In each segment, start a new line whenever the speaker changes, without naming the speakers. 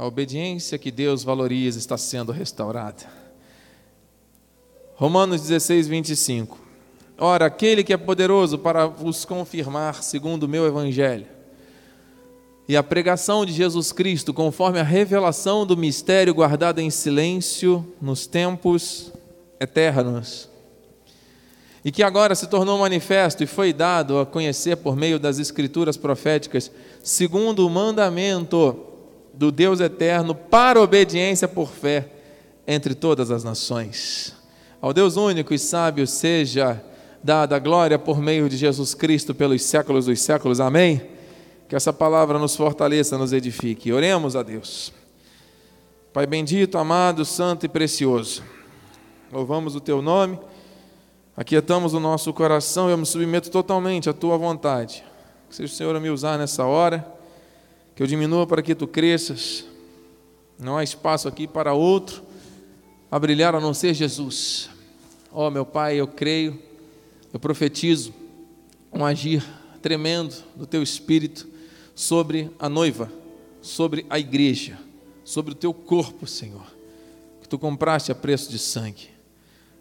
A obediência que Deus valoriza está sendo restaurada. Romanos 16, 25. Ora, aquele que é poderoso para vos confirmar, segundo o meu evangelho, e a pregação de Jesus Cristo, conforme a revelação do mistério guardado em silêncio nos tempos eternos, e que agora se tornou manifesto e foi dado a conhecer por meio das escrituras proféticas, segundo o mandamento do Deus eterno, para obediência por fé entre todas as nações. Ao Deus único e sábio seja dada a glória por meio de Jesus Cristo pelos séculos dos séculos. Amém? Que essa palavra nos fortaleça, nos edifique. Oremos a Deus. Pai bendito, amado, santo e precioso. Louvamos o teu nome. Aquietamos o nosso coração, eu me submeto totalmente à tua vontade. Que seja o Senhor a me usar nessa hora, que eu diminua para que tu cresças. Não há espaço aqui para outro a brilhar a não ser Jesus. Ó oh, meu Pai, eu creio, eu profetizo um agir tremendo do teu Espírito sobre a noiva, sobre a igreja, sobre o teu corpo, Senhor, que tu compraste a preço de sangue.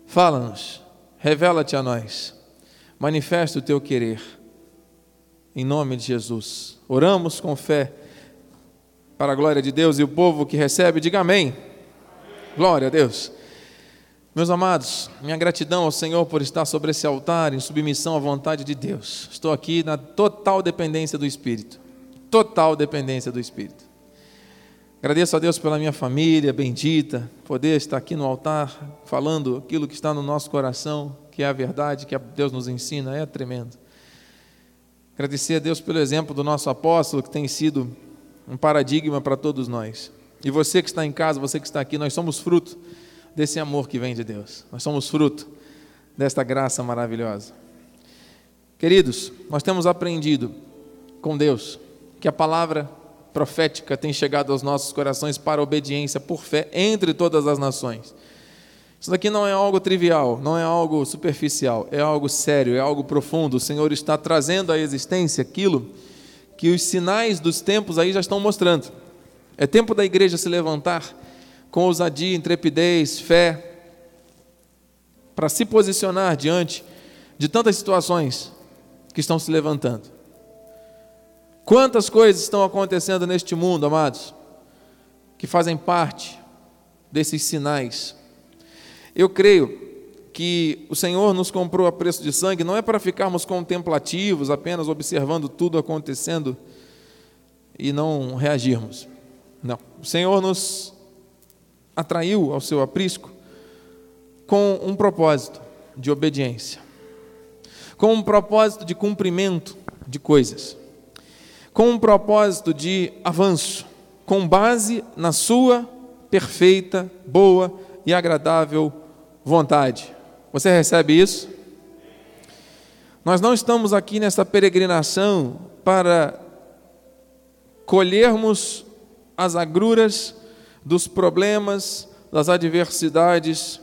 Fala-nos Revela-te a nós. Manifesta o teu querer. Em nome de Jesus. Oramos com fé para a glória de Deus e o povo que recebe, diga amém. Glória a Deus. Meus amados, minha gratidão ao Senhor por estar sobre esse altar em submissão à vontade de Deus. Estou aqui na total dependência do Espírito. Total dependência do Espírito. Agradeço a Deus pela minha família bendita, poder estar aqui no altar falando aquilo que está no nosso coração, que é a verdade que Deus nos ensina, é tremendo. Agradecer a Deus pelo exemplo do nosso apóstolo, que tem sido um paradigma para todos nós. E você que está em casa, você que está aqui, nós somos fruto desse amor que vem de Deus. Nós somos fruto desta graça maravilhosa. Queridos, nós temos aprendido com Deus que a palavra profética tem chegado aos nossos corações para obediência por fé entre todas as nações. Isso daqui não é algo trivial, não é algo superficial, é algo sério, é algo profundo. O Senhor está trazendo à existência aquilo que os sinais dos tempos aí já estão mostrando. É tempo da igreja se levantar com ousadia, intrepidez, fé, para se posicionar diante de tantas situações que estão se levantando. Quantas coisas estão acontecendo neste mundo, amados, que fazem parte desses sinais. Eu creio que o Senhor nos comprou a preço de sangue não é para ficarmos contemplativos, apenas observando tudo acontecendo e não reagirmos. Não. O Senhor nos atraiu ao seu aprisco com um propósito de obediência, com um propósito de cumprimento de coisas com um propósito de avanço, com base na sua perfeita, boa e agradável vontade. Você recebe isso? Nós não estamos aqui nessa peregrinação para colhermos as agruras dos problemas, das adversidades,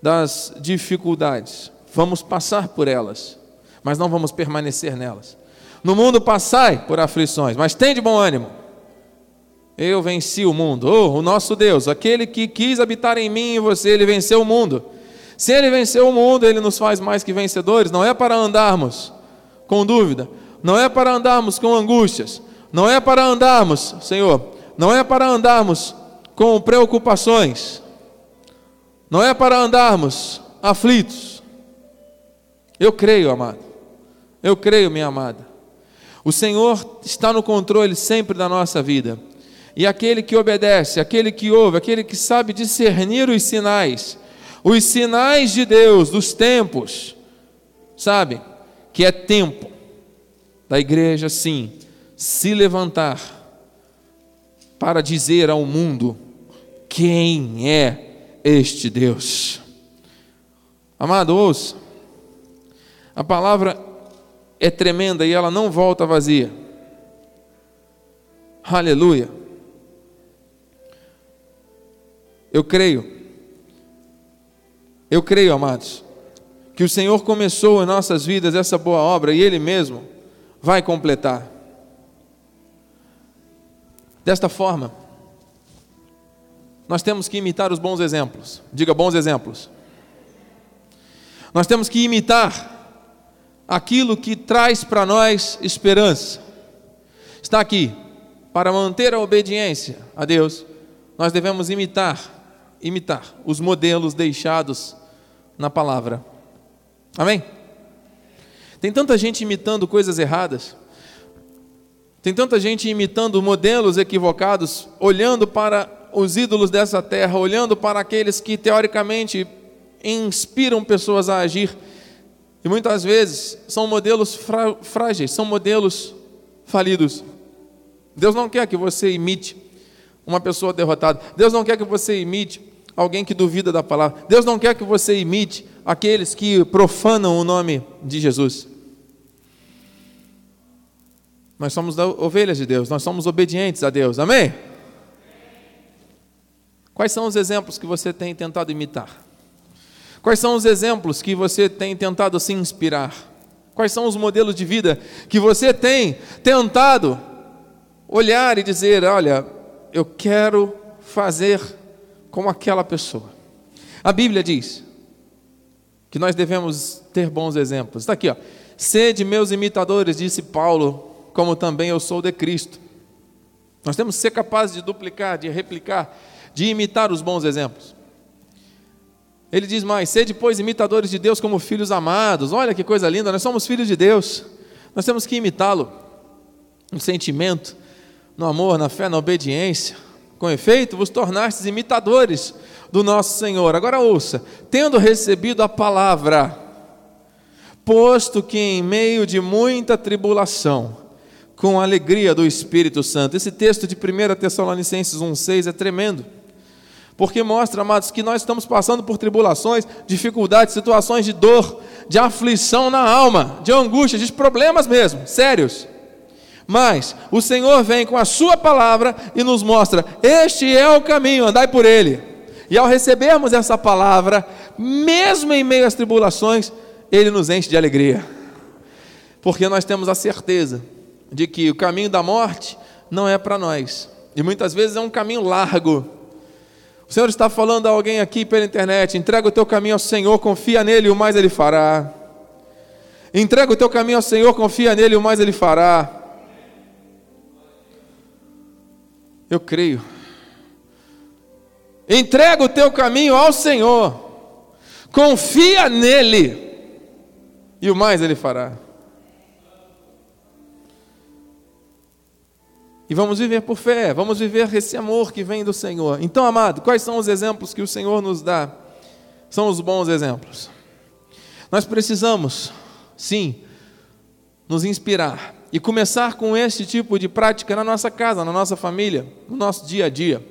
das dificuldades. Vamos passar por elas, mas não vamos permanecer nelas. No mundo passai por aflições, mas tem de bom ânimo. Eu venci o mundo. Oh, o nosso Deus, aquele que quis habitar em mim e você, ele venceu o mundo. Se ele venceu o mundo, ele nos faz mais que vencedores. Não é para andarmos com dúvida, não é para andarmos com angústias, não é para andarmos, Senhor, não é para andarmos com preocupações, não é para andarmos aflitos. Eu creio, amado. Eu creio, minha amada. O Senhor está no controle sempre da nossa vida. E aquele que obedece, aquele que ouve, aquele que sabe discernir os sinais, os sinais de Deus, dos tempos, sabe que é tempo da igreja, sim, se levantar para dizer ao mundo quem é este Deus. Amado, ouça, a palavra é tremenda e ela não volta vazia. Aleluia. Eu creio, eu creio, amados, que o Senhor começou em nossas vidas essa boa obra e Ele mesmo vai completar. Desta forma, nós temos que imitar os bons exemplos. Diga bons exemplos. Nós temos que imitar aquilo que traz para nós esperança. Está aqui, para manter a obediência a Deus, nós devemos imitar, imitar os modelos deixados na palavra. Amém? Tem tanta gente imitando coisas erradas. Tem tanta gente imitando modelos equivocados, olhando para os ídolos dessa terra, olhando para aqueles que teoricamente inspiram pessoas a agir. E muitas vezes são modelos frágeis, são modelos falidos. Deus não quer que você imite uma pessoa derrotada. Deus não quer que você imite alguém que duvida da palavra. Deus não quer que você imite aqueles que profanam o nome de Jesus. Nós somos ovelhas de Deus, nós somos obedientes a Deus. Amém? Quais são os exemplos que você tem tentado imitar? Quais são os exemplos que você tem tentado se inspirar? Quais são os modelos de vida que você tem tentado olhar e dizer: olha, eu quero fazer como aquela pessoa? A Bíblia diz que nós devemos ter bons exemplos. Está aqui, ó. Sede meus imitadores, disse Paulo, como também eu sou de Cristo. Nós temos que ser capazes de duplicar, de replicar, de imitar os bons exemplos. Ele diz mais: sede, pois, imitadores de Deus como filhos amados. Olha que coisa linda, nós somos filhos de Deus. Nós temos que imitá-lo no sentimento, no amor, na fé, na obediência. Com efeito, vos tornastes imitadores do nosso Senhor. Agora ouça: tendo recebido a palavra, posto que em meio de muita tribulação, com alegria do Espírito Santo. Esse texto de 1 Tessalonicenses 1,6 é tremendo porque mostra, amados, que nós estamos passando por tribulações, dificuldades, situações de dor, de aflição na alma, de angústia, de problemas mesmo, sérios. Mas o Senhor vem com a Sua palavra e nos mostra: este é o caminho, andai por ele. E ao recebermos essa palavra, mesmo em meio às tribulações, Ele nos enche de alegria, porque nós temos a certeza de que o caminho da morte não é para nós, e muitas vezes é um caminho largo, o Senhor está falando a alguém aqui pela internet: entrega o teu caminho ao Senhor, confia nele, o mais ele fará. Entrega o teu caminho ao Senhor, confia nele, o mais ele fará. Eu creio. Entrega o teu caminho ao Senhor, confia nele, e o mais ele fará. E vamos viver por fé, vamos viver esse amor que vem do Senhor. Então, amado, quais são os exemplos que o Senhor nos dá? São os bons exemplos. Nós precisamos, sim, nos inspirar e começar com este tipo de prática na nossa casa, na nossa família, no nosso dia a dia.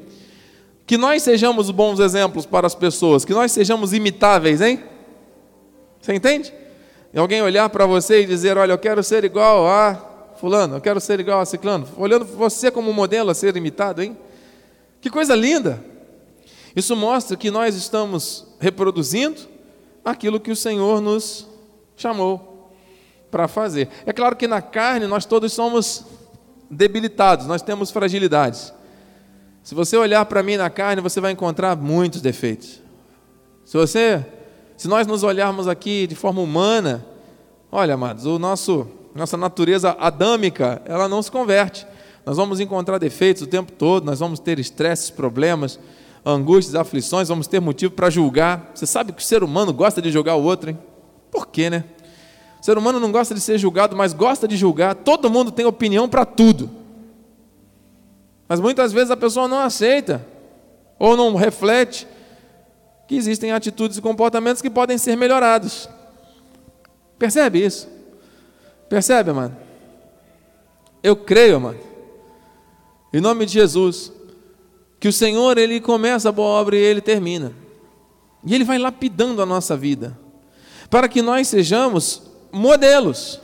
Que nós sejamos bons exemplos para as pessoas, que nós sejamos imitáveis, hein? Você entende? E alguém olhar para você e dizer: Olha, eu quero ser igual a fulano, eu quero ser igual a ciclano, olhando você como modelo a ser imitado, hein? Que coisa linda! Isso mostra que nós estamos reproduzindo aquilo que o Senhor nos chamou para fazer. É claro que na carne nós todos somos debilitados, nós temos fragilidades. Se você olhar para mim na carne, você vai encontrar muitos defeitos. Se você, se nós nos olharmos aqui de forma humana, olha, amados, o nosso nossa natureza adâmica, ela não se converte. Nós vamos encontrar defeitos o tempo todo, nós vamos ter estresses, problemas, angústias, aflições, vamos ter motivo para julgar. Você sabe que o ser humano gosta de julgar o outro, hein? Por quê, né? O ser humano não gosta de ser julgado, mas gosta de julgar. Todo mundo tem opinião para tudo. Mas muitas vezes a pessoa não aceita ou não reflete que existem atitudes e comportamentos que podem ser melhorados. Percebe isso? Percebe, mano? Eu creio, mano. Em nome de Jesus, que o Senhor ele começa a boa obra e ele termina. E ele vai lapidando a nossa vida, para que nós sejamos modelos,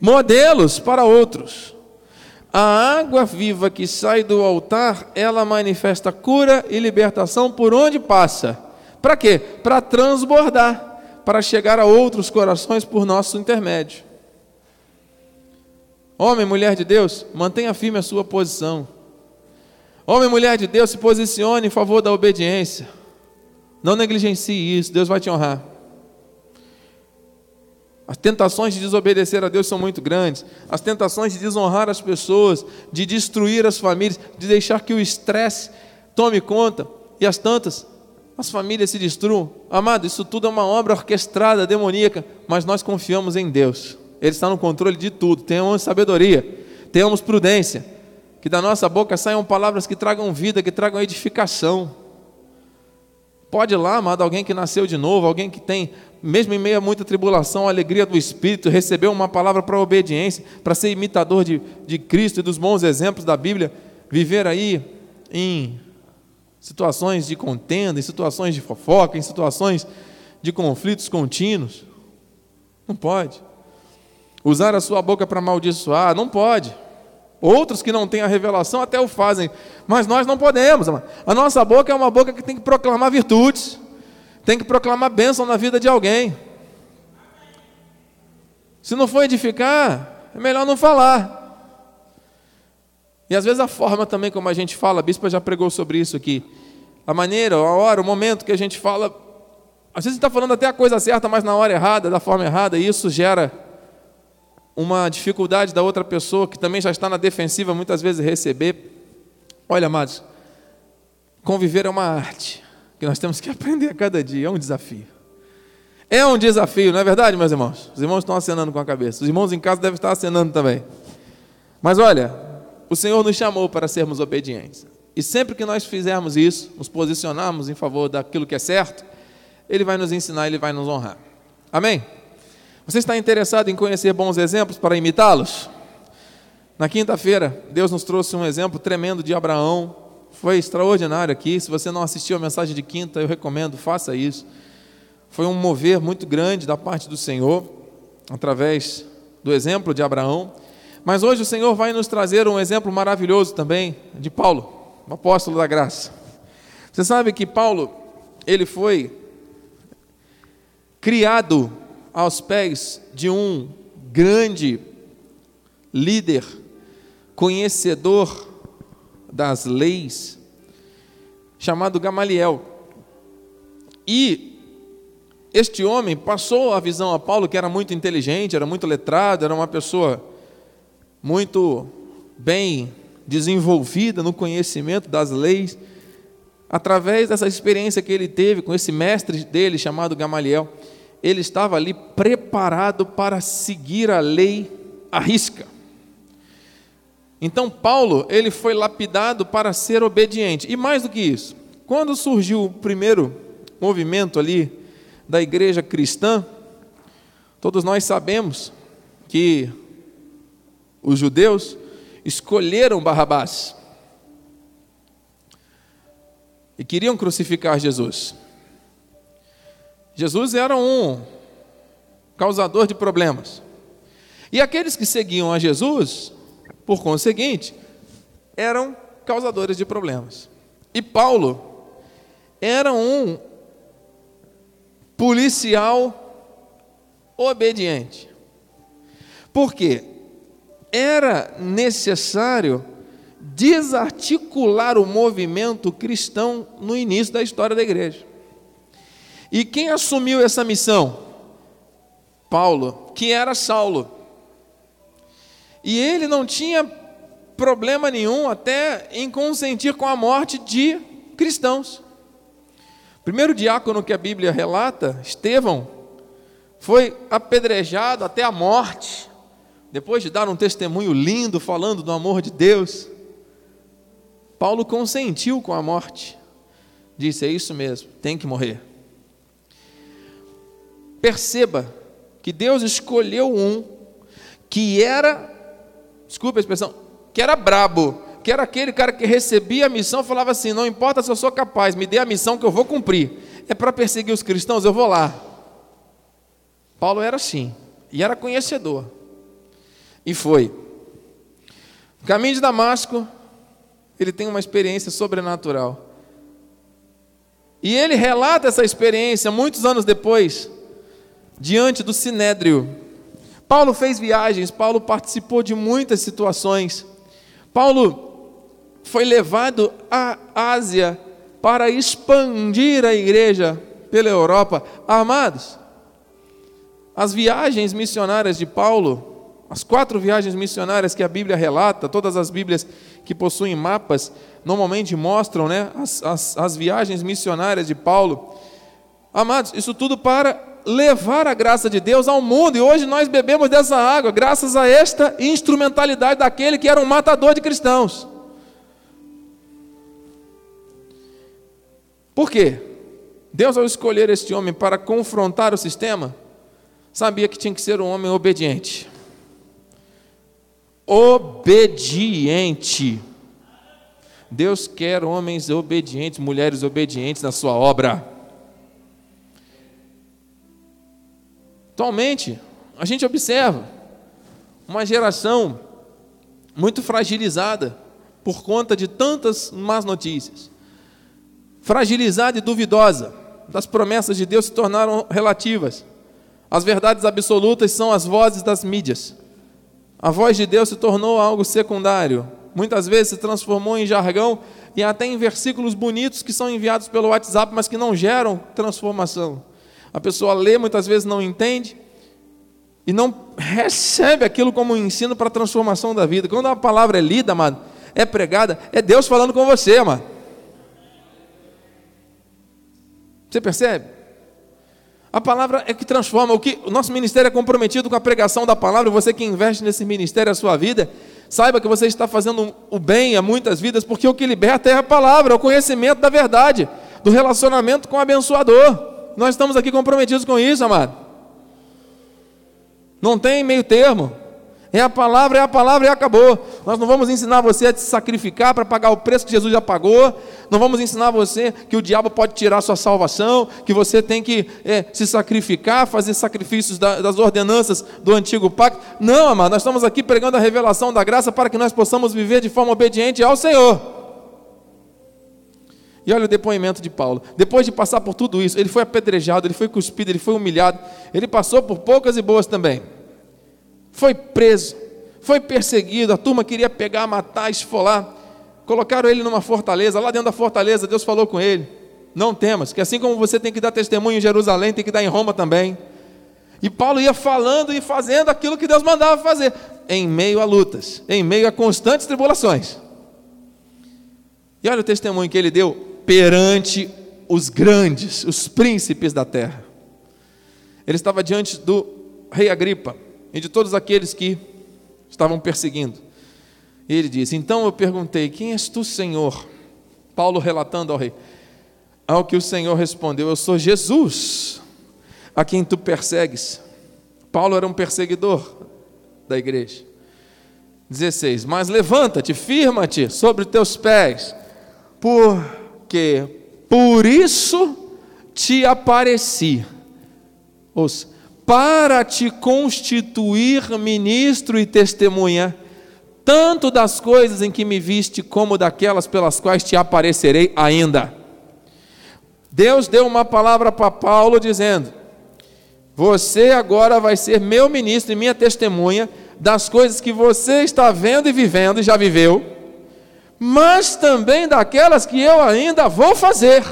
modelos para outros. A água viva que sai do altar, ela manifesta cura e libertação por onde passa. Para quê? Para transbordar, para chegar a outros corações por nosso intermédio. Homem, mulher de Deus, mantenha firme a sua posição. Homem mulher de Deus, se posicione em favor da obediência. Não negligencie isso, Deus vai te honrar. As tentações de desobedecer a Deus são muito grandes. As tentações de desonrar as pessoas, de destruir as famílias, de deixar que o estresse tome conta e as tantas as famílias se destruam. Amado, isso tudo é uma obra orquestrada, demoníaca, mas nós confiamos em Deus. Ele está no controle de tudo. Tenhamos sabedoria, tenhamos prudência. Que da nossa boca saiam palavras que tragam vida, que tragam edificação. Pode ir lá, amado, alguém que nasceu de novo, alguém que tem, mesmo em meio a muita tribulação, a alegria do Espírito, recebeu uma palavra para obediência, para ser imitador de, de Cristo e dos bons exemplos da Bíblia, viver aí em situações de contenda, em situações de fofoca, em situações de conflitos contínuos. Não pode. Usar a sua boca para amaldiçoar, não pode. Outros que não têm a revelação até o fazem, mas nós não podemos. A nossa boca é uma boca que tem que proclamar virtudes, tem que proclamar bênção na vida de alguém. Se não for edificar, é melhor não falar. E às vezes a forma também como a gente fala, a bispa já pregou sobre isso aqui. A maneira, a hora, o momento que a gente fala. Às vezes está falando até a coisa certa, mas na hora errada, da forma errada, e isso gera uma dificuldade da outra pessoa que também já está na defensiva, muitas vezes receber. Olha, amados, conviver é uma arte que nós temos que aprender a cada dia, é um desafio. É um desafio, não é verdade, meus irmãos? Os irmãos estão acenando com a cabeça, os irmãos em casa devem estar acenando também. Mas olha, o Senhor nos chamou para sermos obedientes. E sempre que nós fizermos isso, nos posicionarmos em favor daquilo que é certo, Ele vai nos ensinar, Ele vai nos honrar. Amém? Você está interessado em conhecer bons exemplos para imitá-los? Na quinta-feira, Deus nos trouxe um exemplo tremendo de Abraão. Foi extraordinário aqui. Se você não assistiu a mensagem de quinta, eu recomendo, faça isso. Foi um mover muito grande da parte do Senhor, através do exemplo de Abraão. Mas hoje o Senhor vai nos trazer um exemplo maravilhoso também de Paulo, o apóstolo da graça. Você sabe que Paulo, ele foi criado aos pés de um grande líder, conhecedor das leis, chamado Gamaliel. E este homem passou a visão a Paulo, que era muito inteligente, era muito letrado, era uma pessoa muito bem desenvolvida no conhecimento das leis, através dessa experiência que ele teve com esse mestre dele chamado Gamaliel, ele estava ali preparado para seguir a lei à risca. Então Paulo, ele foi lapidado para ser obediente. E mais do que isso, quando surgiu o primeiro movimento ali da igreja cristã, todos nós sabemos que os judeus escolheram Barrabás e queriam crucificar Jesus. Jesus era um causador de problemas. E aqueles que seguiam a Jesus, por conseguinte, eram causadores de problemas. E Paulo era um policial obediente. Por quê? era necessário desarticular o movimento cristão no início da história da igreja. E quem assumiu essa missão? Paulo, que era Saulo. E ele não tinha problema nenhum até em consentir com a morte de cristãos. O primeiro diácono que a Bíblia relata, Estevão, foi apedrejado até a morte depois de dar um testemunho lindo falando do amor de Deus, Paulo consentiu com a morte. Disse: É isso mesmo, tem que morrer. Perceba que Deus escolheu um que era, desculpa a expressão, que era brabo, que era aquele cara que recebia a missão, falava assim: Não importa se eu sou capaz, me dê a missão que eu vou cumprir. É para perseguir os cristãos, eu vou lá. Paulo era assim, e era conhecedor. E foi. No caminho de Damasco, ele tem uma experiência sobrenatural. E ele relata essa experiência muitos anos depois, diante do Sinédrio. Paulo fez viagens, Paulo participou de muitas situações. Paulo foi levado à Ásia para expandir a igreja pela Europa. Amados, as viagens missionárias de Paulo, as quatro viagens missionárias que a Bíblia relata, todas as Bíblias que possuem mapas, normalmente mostram né, as, as, as viagens missionárias de Paulo. Amados, isso tudo para levar a graça de Deus ao mundo, e hoje nós bebemos dessa água, graças a esta instrumentalidade daquele que era um matador de cristãos. Por quê? Deus, ao escolher este homem para confrontar o sistema, sabia que tinha que ser um homem obediente. Obediente. Deus quer homens obedientes, mulheres obedientes na sua obra. Atualmente, a gente observa uma geração muito fragilizada por conta de tantas más notícias. Fragilizada e duvidosa, das promessas de Deus se tornaram relativas. As verdades absolutas são as vozes das mídias. A voz de Deus se tornou algo secundário. Muitas vezes se transformou em jargão e até em versículos bonitos que são enviados pelo WhatsApp, mas que não geram transformação. A pessoa lê, muitas vezes não entende e não recebe aquilo como um ensino para a transformação da vida. Quando a palavra é lida, amado, é pregada, é Deus falando com você, amado. Você percebe? A palavra é que transforma. O que o nosso ministério é comprometido com a pregação da palavra. Você que investe nesse ministério a sua vida, saiba que você está fazendo o bem a muitas vidas, porque o que liberta é a palavra, é o conhecimento da verdade, do relacionamento com o abençoador. Nós estamos aqui comprometidos com isso, amado. Não tem meio termo. É a palavra, é a palavra e acabou. Nós não vamos ensinar você a se sacrificar para pagar o preço que Jesus já pagou. Não vamos ensinar você que o diabo pode tirar sua salvação, que você tem que é, se sacrificar, fazer sacrifícios da, das ordenanças do antigo pacto. Não, amado, nós estamos aqui pregando a revelação da graça para que nós possamos viver de forma obediente ao Senhor. E olha o depoimento de Paulo. Depois de passar por tudo isso, ele foi apedrejado, ele foi cuspido, ele foi humilhado, ele passou por poucas e boas também foi preso, foi perseguido, a turma queria pegar, matar, esfolar. Colocaram ele numa fortaleza, lá dentro da fortaleza, Deus falou com ele: Não temas, que assim como você tem que dar testemunho em Jerusalém, tem que dar em Roma também. E Paulo ia falando e fazendo aquilo que Deus mandava fazer, em meio a lutas, em meio a constantes tribulações. E olha o testemunho que ele deu perante os grandes, os príncipes da terra. Ele estava diante do rei Agripa e de todos aqueles que estavam perseguindo. E ele disse: Então eu perguntei: Quem és tu, Senhor? Paulo relatando ao rei. Ao que o Senhor respondeu: Eu sou Jesus, a quem tu persegues. Paulo era um perseguidor da igreja. 16: Mas levanta-te, firma-te sobre teus pés, por isso te apareci. Para te constituir ministro e testemunha, tanto das coisas em que me viste, como daquelas pelas quais te aparecerei ainda. Deus deu uma palavra para Paulo dizendo: Você agora vai ser meu ministro e minha testemunha das coisas que você está vendo e vivendo e já viveu, mas também daquelas que eu ainda vou fazer.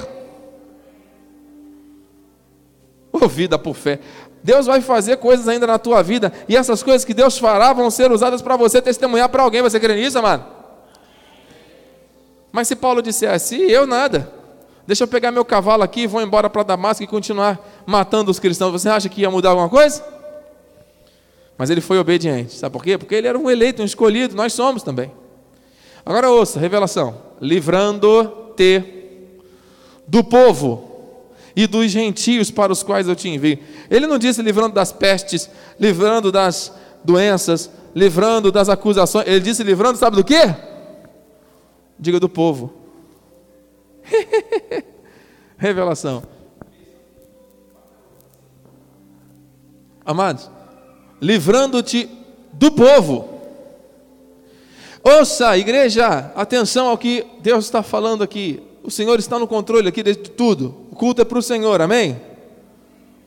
Ouvida por fé. Deus vai fazer coisas ainda na tua vida, e essas coisas que Deus fará vão ser usadas para você testemunhar para alguém. Você crê nisso, amado? Mas se Paulo disser assim, eu nada, deixa eu pegar meu cavalo aqui, vou embora para Damasco e continuar matando os cristãos, você acha que ia mudar alguma coisa? Mas ele foi obediente, sabe por quê? Porque ele era um eleito, um escolhido, nós somos também. Agora ouça, revelação: livrando-te do povo e dos gentios para os quais eu te envio. Ele não disse livrando das pestes, livrando das doenças, livrando das acusações. Ele disse livrando, sabe do quê? Diga do povo. Revelação. Amados, livrando-te do povo. Ouça, igreja, atenção ao que Deus está falando aqui. O Senhor está no controle aqui de tudo. O culto é para o Senhor, amém?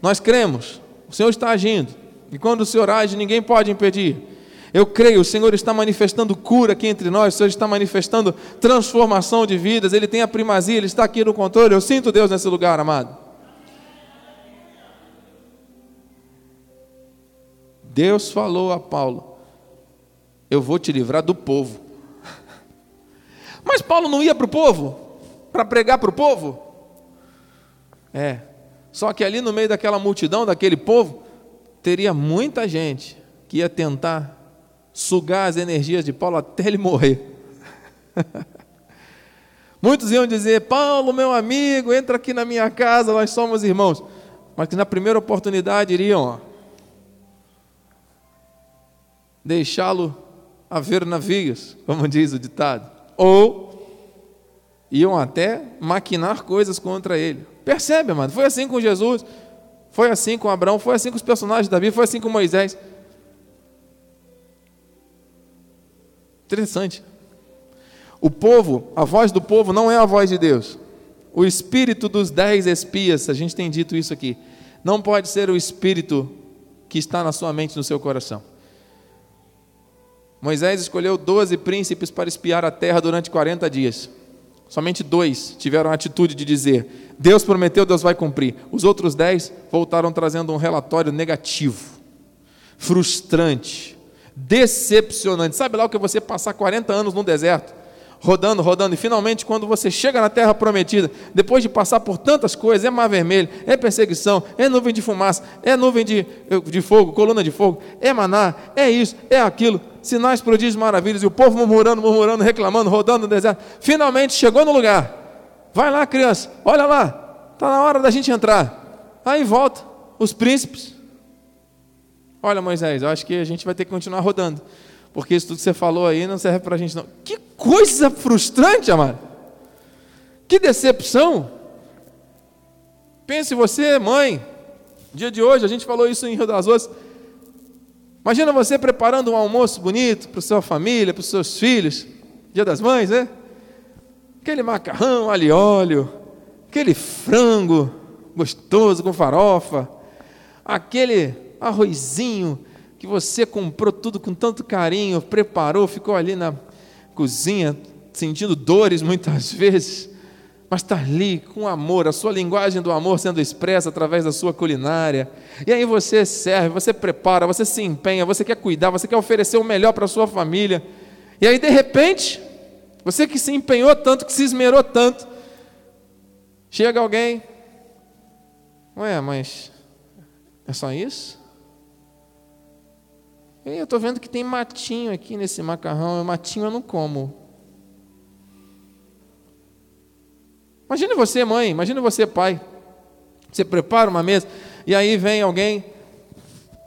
Nós cremos, o Senhor está agindo. E quando o Senhor age, ninguém pode impedir. Eu creio, o Senhor está manifestando cura aqui entre nós, o Senhor está manifestando transformação de vidas, Ele tem a primazia, Ele está aqui no controle. Eu sinto Deus nesse lugar, amado. Deus falou a Paulo: Eu vou te livrar do povo. Mas Paulo não ia para o povo? Para pregar para o povo? É. Só que ali no meio daquela multidão, daquele povo, teria muita gente que ia tentar sugar as energias de Paulo até ele morrer. Muitos iam dizer: Paulo, meu amigo, entra aqui na minha casa, nós somos irmãos. Mas que na primeira oportunidade iriam deixá-lo a ver navios, como diz o ditado. Ou iam até maquinar coisas contra ele. Percebe, amado? Foi assim com Jesus, foi assim com Abraão, foi assim com os personagens da Bíblia, foi assim com Moisés. Interessante. O povo, a voz do povo não é a voz de Deus. O espírito dos dez espias, a gente tem dito isso aqui, não pode ser o espírito que está na sua mente, no seu coração. Moisés escolheu doze príncipes para espiar a terra durante 40 dias. Somente dois tiveram a atitude de dizer: Deus prometeu, Deus vai cumprir. Os outros dez voltaram trazendo um relatório negativo, frustrante, decepcionante. Sabe lá o que é você passar 40 anos no deserto, rodando, rodando, e finalmente, quando você chega na terra prometida, depois de passar por tantas coisas: é mar vermelho, é perseguição, é nuvem de fumaça, é nuvem de, de fogo, coluna de fogo, é maná, é isso, é aquilo, sinais, prodígios, maravilhas, e o povo murmurando, murmurando, reclamando, rodando no deserto. Finalmente chegou no lugar. Vai lá, criança, olha lá, está na hora da gente entrar. Aí volta os príncipes Olha, Moisés, eu acho que a gente vai ter que continuar rodando. Porque isso tudo que você falou aí não serve para a gente, não. Que coisa frustrante, amado. Que decepção. Pense você, mãe. Dia de hoje, a gente falou isso em Rio das Ostras. Imagina você preparando um almoço bonito para sua família, para os seus filhos. Dia das mães, né? Aquele macarrão, alho e óleo. Aquele frango gostoso com farofa. Aquele arrozinho que você comprou tudo com tanto carinho, preparou, ficou ali na cozinha, sentindo dores muitas vezes, mas está ali com amor, a sua linguagem do amor sendo expressa através da sua culinária. E aí você serve, você prepara, você se empenha, você quer cuidar, você quer oferecer o melhor para a sua família. E aí de repente, você que se empenhou tanto, que se esmerou tanto, chega alguém, ué, mas é só isso? Eu estou vendo que tem matinho aqui nesse macarrão. Matinho eu não como. Imagine você, mãe. Imagine você, pai. Você prepara uma mesa e aí vem alguém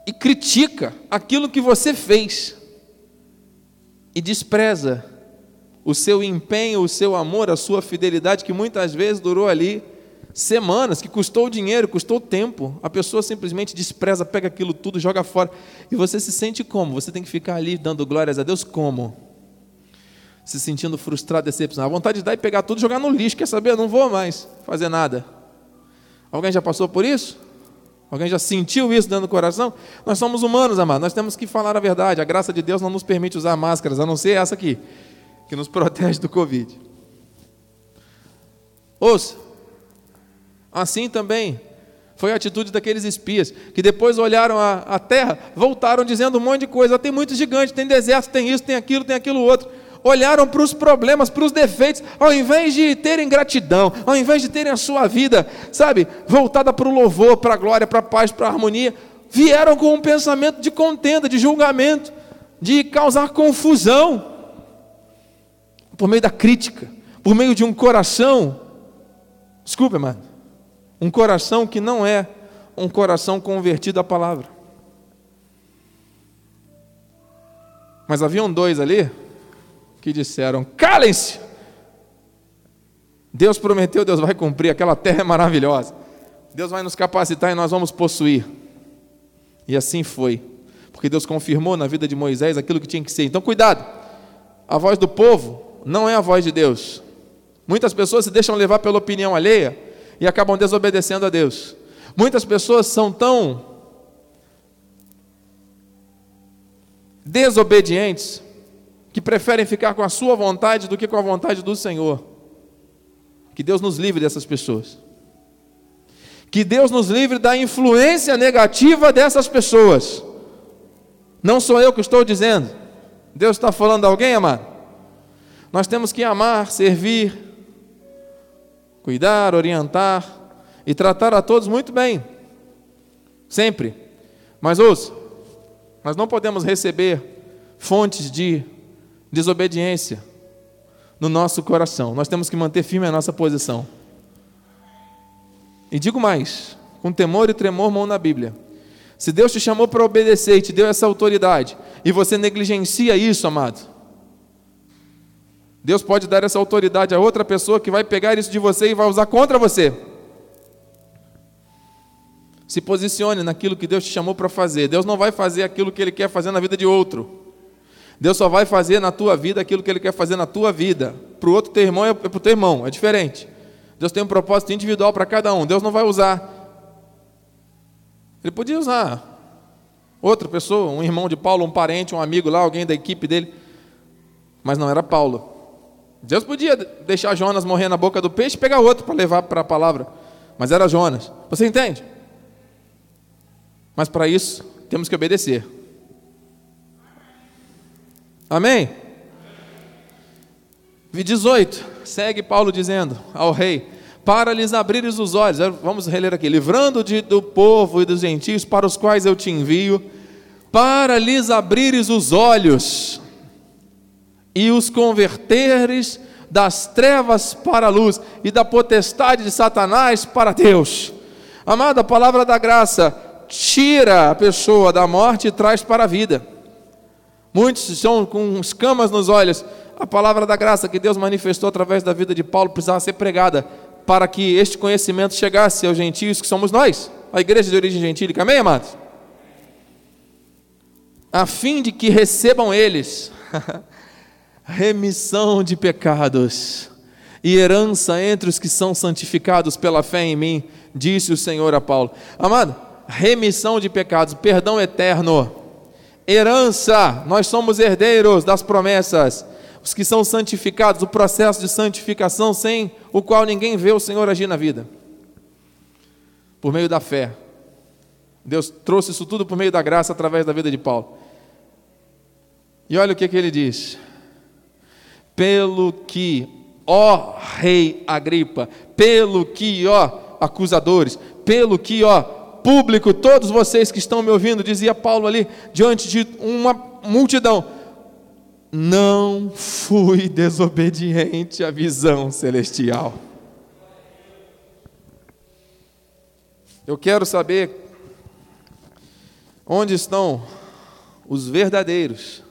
e critica aquilo que você fez e despreza o seu empenho, o seu amor, a sua fidelidade que muitas vezes durou ali semanas, que custou dinheiro, custou tempo. A pessoa simplesmente despreza, pega aquilo tudo, joga fora. E você se sente como? Você tem que ficar ali dando glórias a Deus como? Se sentindo frustrado, decepcionado. A vontade de dar e pegar tudo e jogar no lixo. Quer saber? Eu não vou mais fazer nada. Alguém já passou por isso? Alguém já sentiu isso dentro do coração? Nós somos humanos, amados. Nós temos que falar a verdade. A graça de Deus não nos permite usar máscaras, a não ser essa aqui, que nos protege do Covid. Ouça, Assim também foi a atitude daqueles espias, que depois olharam a, a terra, voltaram dizendo um monte de coisa. Tem muitos gigantes, tem deserto, tem isso, tem aquilo, tem aquilo outro. Olharam para os problemas, para os defeitos, ao invés de terem gratidão, ao invés de terem a sua vida, sabe, voltada para o louvor, para a glória, para a paz, para a harmonia, vieram com um pensamento de contenda, de julgamento, de causar confusão, por meio da crítica, por meio de um coração. Desculpe, mano um coração que não é um coração convertido à palavra. Mas haviam dois ali que disseram: calem-se! Deus prometeu, Deus vai cumprir, aquela terra é maravilhosa. Deus vai nos capacitar e nós vamos possuir. E assim foi, porque Deus confirmou na vida de Moisés aquilo que tinha que ser. Então, cuidado, a voz do povo não é a voz de Deus. Muitas pessoas se deixam levar pela opinião alheia e acabam desobedecendo a Deus. Muitas pessoas são tão desobedientes, que preferem ficar com a sua vontade do que com a vontade do Senhor. Que Deus nos livre dessas pessoas. Que Deus nos livre da influência negativa dessas pessoas. Não sou eu que estou dizendo. Deus está falando a alguém, amado? Nós temos que amar, servir, cuidar, orientar e tratar a todos muito bem. Sempre. Mas ouça, nós não podemos receber fontes de desobediência no nosso coração. Nós temos que manter firme a nossa posição. E digo mais, com temor e tremor, mão na Bíblia. Se Deus te chamou para obedecer e te deu essa autoridade, e você negligencia isso, amado, Deus pode dar essa autoridade a outra pessoa que vai pegar isso de você e vai usar contra você. Se posicione naquilo que Deus te chamou para fazer. Deus não vai fazer aquilo que Ele quer fazer na vida de outro. Deus só vai fazer na tua vida aquilo que Ele quer fazer na tua vida. Para o outro teu irmão é para o teu irmão, é diferente. Deus tem um propósito individual para cada um. Deus não vai usar. Ele podia usar outra pessoa, um irmão de Paulo, um parente, um amigo lá, alguém da equipe dele. Mas não era Paulo. Deus podia deixar Jonas morrer na boca do peixe e pegar outro para levar para a palavra. Mas era Jonas. Você entende? Mas para isso, temos que obedecer. Amém? 18, segue Paulo dizendo ao rei: Para lhes abrires os olhos, vamos reler aqui: livrando de, do povo e dos gentios para os quais eu te envio, para lhes abrires os olhos e os converteres das trevas para a luz e da potestade de Satanás para Deus. Amada, a palavra da graça tira a pessoa da morte e traz para a vida. Muitos estão com escamas nos olhos. A palavra da graça que Deus manifestou através da vida de Paulo precisava ser pregada para que este conhecimento chegasse aos gentios que somos nós, a igreja de origem gentílica. Amém, amados? A fim de que recebam eles remissão de pecados e herança entre os que são santificados pela fé em mim, disse o Senhor a Paulo. Amado, remissão de pecados, perdão eterno herança, nós somos herdeiros das promessas, os que são santificados, o processo de santificação sem o qual ninguém vê o Senhor agir na vida, por meio da fé. Deus trouxe isso tudo por meio da graça através da vida de Paulo. E olha o que, que ele diz: pelo que, ó Rei Agripa, pelo que, ó acusadores, pelo que, ó público, todos vocês que estão me ouvindo, dizia Paulo ali, diante de uma multidão: Não fui desobediente à visão celestial. Eu quero saber onde estão os verdadeiros,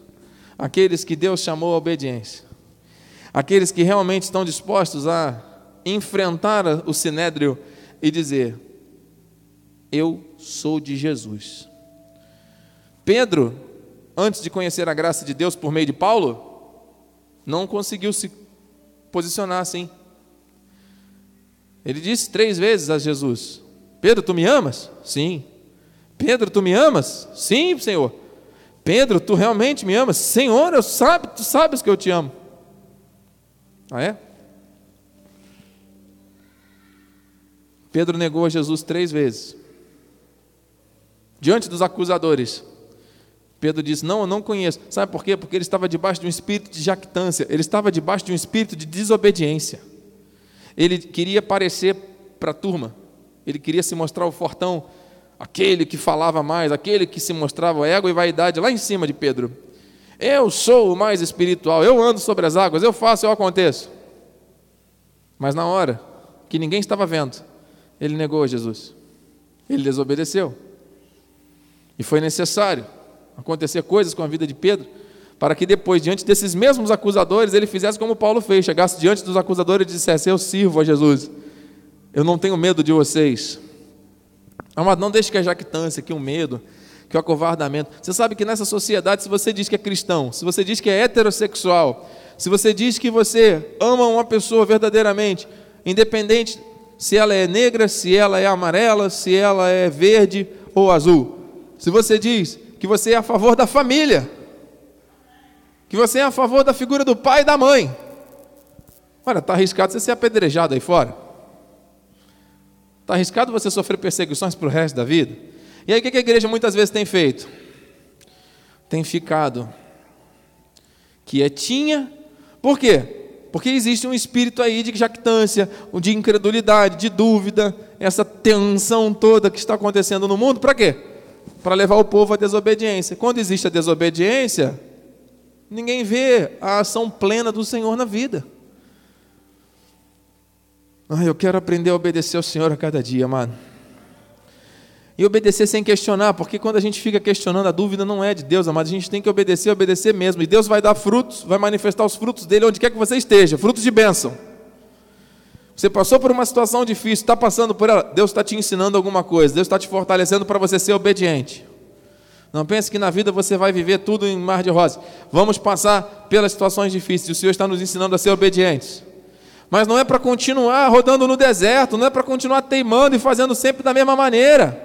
aqueles que Deus chamou à obediência, aqueles que realmente estão dispostos a enfrentar o sinédrio e dizer: eu sou de Jesus. Pedro, antes de conhecer a graça de Deus por meio de Paulo, não conseguiu se posicionar assim. Ele disse três vezes a Jesus: Pedro, tu me amas? Sim. Pedro, tu me amas? Sim, Senhor. Pedro, tu realmente me amas? Senhor, eu sabe, tu sabes que eu te amo. Ah é? Pedro negou a Jesus três vezes diante dos acusadores. Pedro disse: Não, eu não conheço. Sabe por quê? Porque ele estava debaixo de um espírito de jactância, ele estava debaixo de um espírito de desobediência. Ele queria parecer para a turma, ele queria se mostrar o fortão, aquele que falava mais, aquele que se mostrava ego e vaidade lá em cima de Pedro. Eu sou o mais espiritual, eu ando sobre as águas, eu faço, eu aconteço. Mas na hora que ninguém estava vendo, ele negou Jesus, ele desobedeceu. E foi necessário acontecer coisas com a vida de Pedro, para que depois, diante desses mesmos acusadores, ele fizesse como Paulo fez: chegasse diante dos acusadores e dissesse: Eu sirvo a Jesus, eu não tenho medo de vocês. Amado, não deixe que a jactância, que o medo, que o acovardamento. Você sabe que nessa sociedade, se você diz que é cristão, se você diz que é heterossexual, se você diz que você ama uma pessoa verdadeiramente, independente se ela é negra, se ela é amarela, se ela é verde ou azul, se você diz que você é a favor da família, que você é a favor da figura do pai e da mãe. Olha, está arriscado você ser apedrejado aí fora. Está arriscado você sofrer perseguições para o resto da vida. E aí o que a igreja muitas vezes tem feito? Tem ficado quietinha. Por quê? Porque existe um espírito aí de jactância, de incredulidade, de dúvida, essa tensão toda que está acontecendo no mundo. Para quê? Para levar o povo à desobediência. Quando existe a desobediência, ninguém vê a ação plena do Senhor na vida. Ah, eu quero aprender a obedecer ao Senhor a cada dia, mano. E obedecer sem questionar, porque quando a gente fica questionando, a dúvida não é de Deus, amado. A gente tem que obedecer, obedecer mesmo. E Deus vai dar frutos, vai manifestar os frutos dele onde quer que você esteja frutos de bênção. Você passou por uma situação difícil, está passando por ela, Deus está te ensinando alguma coisa, Deus está te fortalecendo para você ser obediente. Não pense que na vida você vai viver tudo em mar de rosas. Vamos passar pelas situações difíceis, o Senhor está nos ensinando a ser obedientes. Mas não é para continuar rodando no deserto, não é para continuar teimando e fazendo sempre da mesma maneira.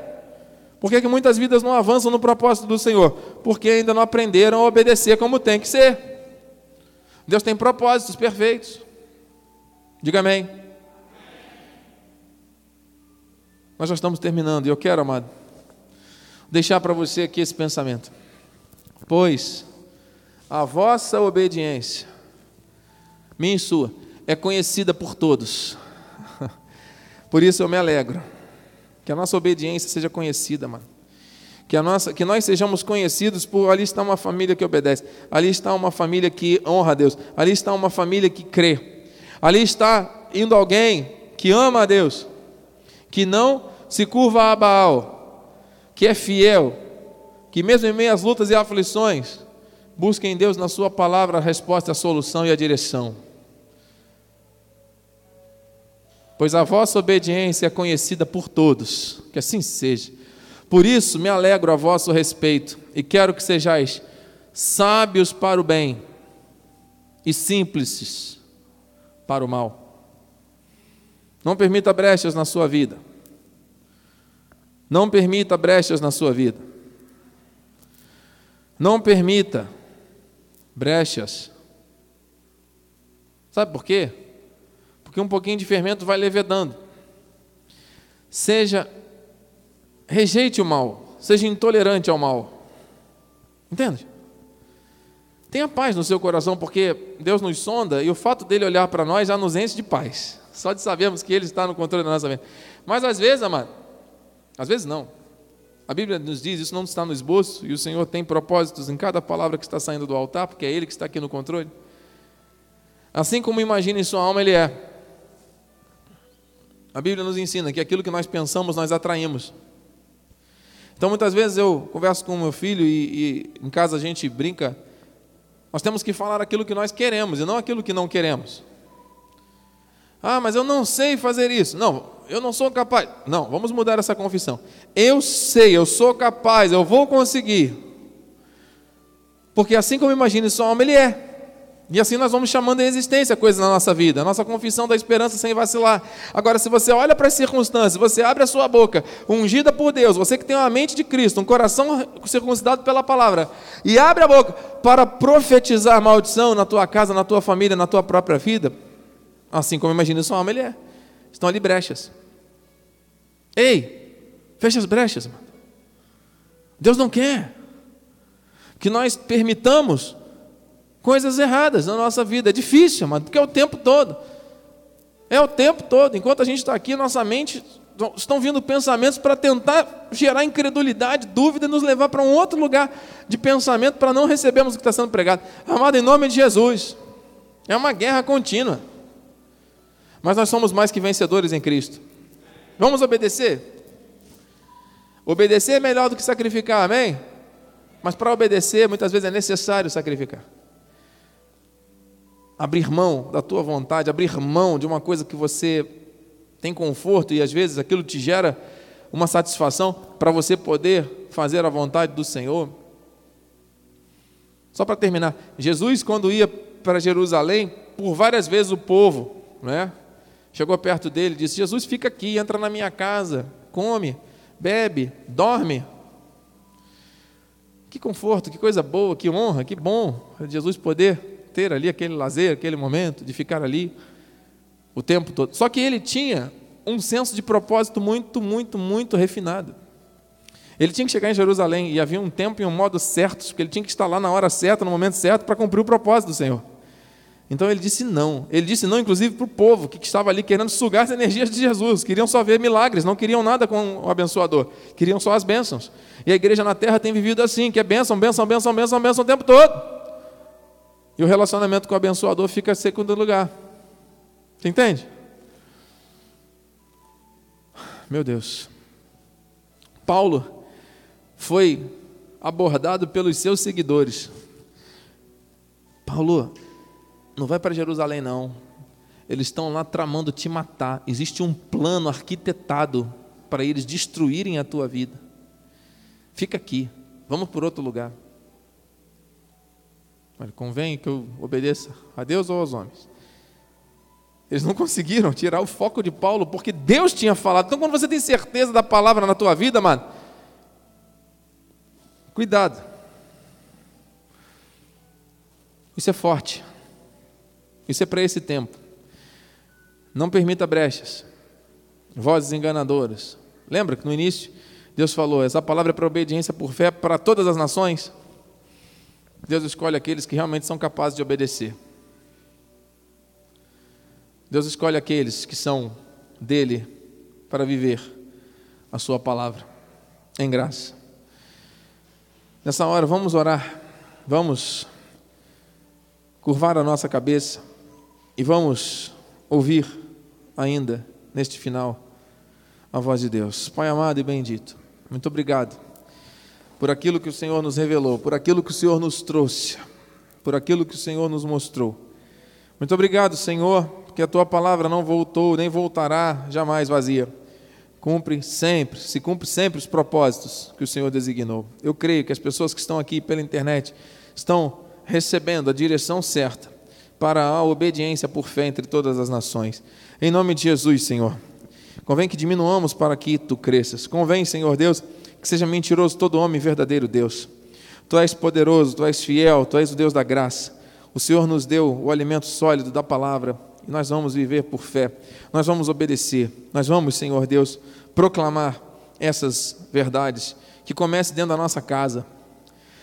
Por que, que muitas vidas não avançam no propósito do Senhor? Porque ainda não aprenderam a obedecer como tem que ser. Deus tem propósitos perfeitos. Diga amém. Nós já estamos terminando e eu quero, amado, deixar para você aqui esse pensamento. Pois a vossa obediência, minha e sua, é conhecida por todos. Por isso eu me alegro. Que a nossa obediência seja conhecida, mano. Que, a nossa, que nós sejamos conhecidos por ali está uma família que obedece, ali está uma família que honra a Deus, ali está uma família que crê, ali está indo alguém que ama a Deus, que não se curva a Baal, que é fiel, que mesmo em meio às lutas e aflições, busca em Deus na Sua palavra a resposta, a solução e a direção. Pois a vossa obediência é conhecida por todos. Que assim seja. Por isso me alegro a vosso respeito e quero que sejais sábios para o bem e simples para o mal. Não permita brechas na sua vida. Não permita brechas na sua vida. Não permita brechas. Sabe por quê? Porque um pouquinho de fermento vai levedando. Seja, rejeite o mal, seja intolerante ao mal. Entende? Tenha paz no seu coração, porque Deus nos sonda e o fato dele olhar para nós já nos enche de paz. Só de sabermos que Ele está no controle da nossa vida. Mas às vezes, amado, às vezes não. A Bíblia nos diz, isso não está no esboço, e o Senhor tem propósitos em cada palavra que está saindo do altar, porque é Ele que está aqui no controle. Assim como imagina em sua alma, Ele é. A Bíblia nos ensina que aquilo que nós pensamos, nós atraímos. Então, muitas vezes eu converso com o meu filho e, e, em casa a gente brinca. Nós temos que falar aquilo que nós queremos e não aquilo que não queremos. Ah, mas eu não sei fazer isso. Não, eu não sou capaz. Não, vamos mudar essa confissão. Eu sei, eu sou capaz, eu vou conseguir. Porque assim como imagina sua alma, ele é. E assim nós vamos chamando em existência coisas na nossa vida, a nossa confissão da esperança sem vacilar. Agora, se você olha para as circunstâncias, você abre a sua boca, ungida por Deus, você que tem uma mente de Cristo, um coração circuncidado pela palavra, e abre a boca para profetizar maldição na tua casa, na tua família, na tua própria vida, assim como imagina sua alma, ele é. Estão ali brechas. Ei, fecha as brechas, mano. Deus não quer que nós permitamos coisas erradas na nossa vida. É difícil, mas porque é o tempo todo. É o tempo todo. Enquanto a gente está aqui, nossa mente estão vindo pensamentos para tentar gerar incredulidade, dúvida e nos levar para um outro lugar de pensamento para não recebermos o que está sendo pregado. Amado, em nome de Jesus, é uma guerra contínua. Mas nós somos mais que vencedores em Cristo. Vamos obedecer? Obedecer é melhor do que sacrificar, amém? Mas para obedecer, muitas vezes é necessário sacrificar abrir mão da tua vontade, abrir mão de uma coisa que você tem conforto e às vezes aquilo te gera uma satisfação para você poder fazer a vontade do Senhor. Só para terminar, Jesus, quando ia para Jerusalém, por várias vezes o povo, né, chegou perto dele e disse: Jesus, fica aqui, entra na minha casa, come, bebe, dorme. Que conforto, que coisa boa, que honra, que bom Jesus poder ter ali aquele lazer, aquele momento de ficar ali o tempo todo. Só que ele tinha um senso de propósito muito, muito, muito refinado. Ele tinha que chegar em Jerusalém e havia um tempo e um modo certos, porque ele tinha que estar lá na hora certa, no momento certo, para cumprir o propósito do Senhor. Então ele disse não. Ele disse não, inclusive, para o povo que estava ali querendo sugar as energias de Jesus. Queriam só ver milagres, não queriam nada com o abençoador. Queriam só as bênçãos. E a igreja na terra tem vivido assim, que é bênção, bênção, bênção, bênção, bênção o tempo todo. E o relacionamento com o abençoador fica em segundo lugar. Você entende? Meu Deus. Paulo foi abordado pelos seus seguidores. Paulo, não vai para Jerusalém, não. Eles estão lá tramando te matar. Existe um plano arquitetado para eles destruírem a tua vida. Fica aqui. Vamos por outro lugar. Olha, convém que eu obedeça a Deus ou aos homens. Eles não conseguiram tirar o foco de Paulo, porque Deus tinha falado. Então, quando você tem certeza da palavra na tua vida, mano, cuidado. Isso é forte. Isso é para esse tempo. Não permita brechas, vozes enganadoras. Lembra que no início Deus falou: essa palavra é para obediência por fé para todas as nações? Deus escolhe aqueles que realmente são capazes de obedecer. Deus escolhe aqueles que são dele para viver a sua palavra em graça. Nessa hora, vamos orar, vamos curvar a nossa cabeça. E vamos ouvir ainda, neste final, a voz de Deus. Pai amado e bendito, muito obrigado por aquilo que o Senhor nos revelou, por aquilo que o Senhor nos trouxe, por aquilo que o Senhor nos mostrou. Muito obrigado, Senhor, que a tua palavra não voltou nem voltará jamais vazia. Cumpre sempre, se cumpre sempre os propósitos que o Senhor designou. Eu creio que as pessoas que estão aqui pela internet estão recebendo a direção certa para a obediência por fé entre todas as nações. Em nome de Jesus, Senhor. Convém que diminuamos para que tu cresças. Convém, Senhor Deus, que seja mentiroso todo homem verdadeiro Deus. Tu és poderoso, tu és fiel, tu és o Deus da graça. O Senhor nos deu o alimento sólido da palavra e nós vamos viver por fé. Nós vamos obedecer. Nós vamos, Senhor Deus, proclamar essas verdades que comece dentro da nossa casa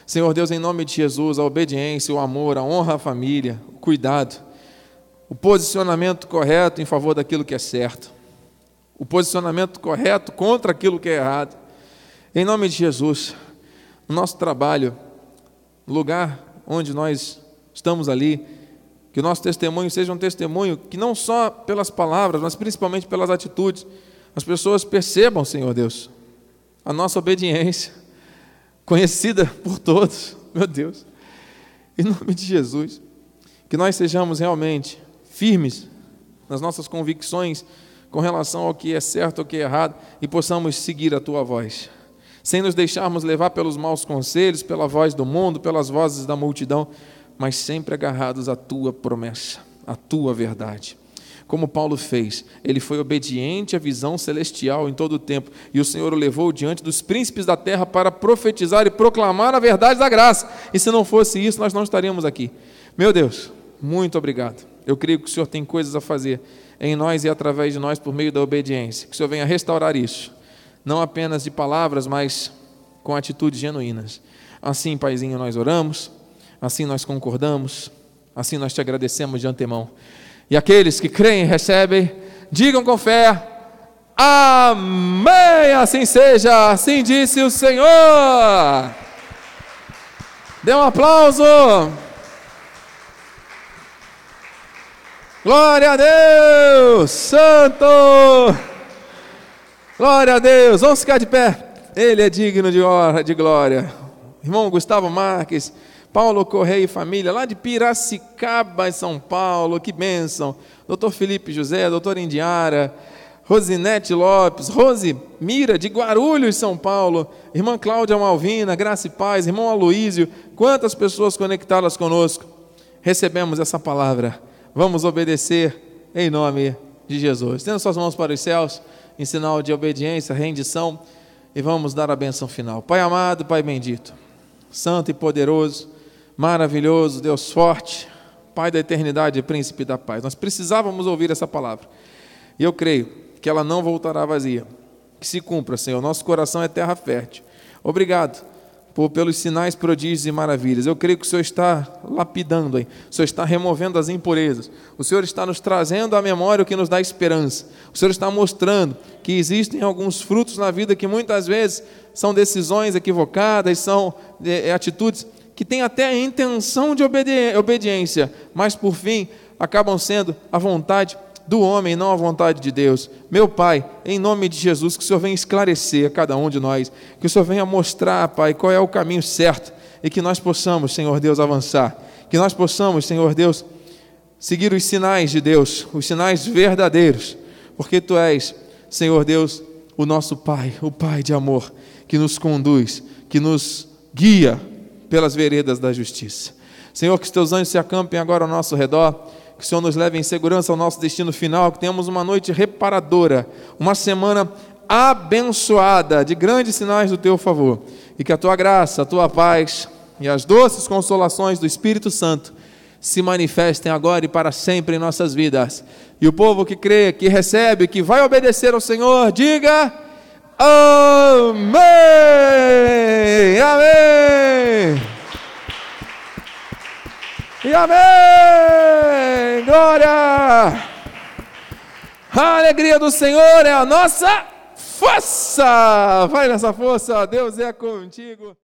Senhor Deus, em nome de Jesus, a obediência, o amor, a honra à família, o cuidado, o posicionamento correto em favor daquilo que é certo, o posicionamento correto contra aquilo que é errado. Em nome de Jesus, no nosso trabalho, no lugar onde nós estamos ali, que o nosso testemunho seja um testemunho que não só pelas palavras, mas principalmente pelas atitudes, as pessoas percebam, Senhor Deus, a nossa obediência conhecida por todos, meu Deus. Em nome de Jesus, que nós sejamos realmente firmes nas nossas convicções com relação ao que é certo ou que é errado e possamos seguir a tua voz, sem nos deixarmos levar pelos maus conselhos, pela voz do mundo, pelas vozes da multidão, mas sempre agarrados à tua promessa, à tua verdade como Paulo fez. Ele foi obediente à visão celestial em todo o tempo, e o Senhor o levou diante dos príncipes da terra para profetizar e proclamar a verdade da graça. E se não fosse isso, nós não estaríamos aqui. Meu Deus, muito obrigado. Eu creio que o Senhor tem coisas a fazer em nós e através de nós por meio da obediência. Que o Senhor venha restaurar isso, não apenas de palavras, mas com atitudes genuínas. Assim, Paizinho, nós oramos, assim nós concordamos, assim nós te agradecemos de antemão. E aqueles que creem e recebem, digam com fé: Amém! Assim seja, assim disse o Senhor. Dê um aplauso. Glória a Deus, Santo. Glória a Deus. Vamos ficar de pé. Ele é digno de honra, de glória. Irmão Gustavo Marques. Paulo Correia e família, lá de Piracicaba, em São Paulo, que bênção. Doutor Felipe José, doutor Indiara, Rosinete Lopes, Rose Mira, de Guarulhos, São Paulo, irmã Cláudia Malvina, Graça e Paz, irmão Aloísio, quantas pessoas conectadas conosco. Recebemos essa palavra, vamos obedecer em nome de Jesus. Tendo suas mãos para os céus, em sinal de obediência, rendição, e vamos dar a benção final. Pai amado, Pai bendito. Santo e poderoso, maravilhoso, Deus forte, Pai da eternidade e príncipe da paz. Nós precisávamos ouvir essa palavra. E eu creio que ela não voltará vazia. Que se cumpra, Senhor. Nosso coração é terra fértil. Obrigado por, pelos sinais, prodígios e maravilhas. Eu creio que o Senhor está lapidando aí, o Senhor está removendo as impurezas, o Senhor está nos trazendo à memória o que nos dá esperança, o Senhor está mostrando que existem alguns frutos na vida que muitas vezes são decisões equivocadas, são é, atitudes que têm até a intenção de obedi obediência, mas por fim acabam sendo a vontade do homem, não a vontade de Deus. Meu Pai, em nome de Jesus, que o Senhor venha esclarecer a cada um de nós, que o Senhor venha mostrar, Pai, qual é o caminho certo e que nós possamos, Senhor Deus, avançar. Que nós possamos, Senhor Deus, seguir os sinais de Deus, os sinais verdadeiros, porque Tu és, Senhor Deus, o nosso Pai, o Pai de amor, que nos conduz, que nos guia pelas veredas da justiça. Senhor, que os Teus anjos se acampem agora ao nosso redor que o Senhor nos leve em segurança ao nosso destino final, que tenhamos uma noite reparadora, uma semana abençoada, de grandes sinais do teu favor, e que a tua graça, a tua paz e as doces consolações do Espírito Santo se manifestem agora e para sempre em nossas vidas. E o povo que crê, que recebe, que vai obedecer ao Senhor, diga: Amém! Amém! E amém! Glória! A alegria do Senhor é a nossa força! Vai nessa força, Deus é contigo.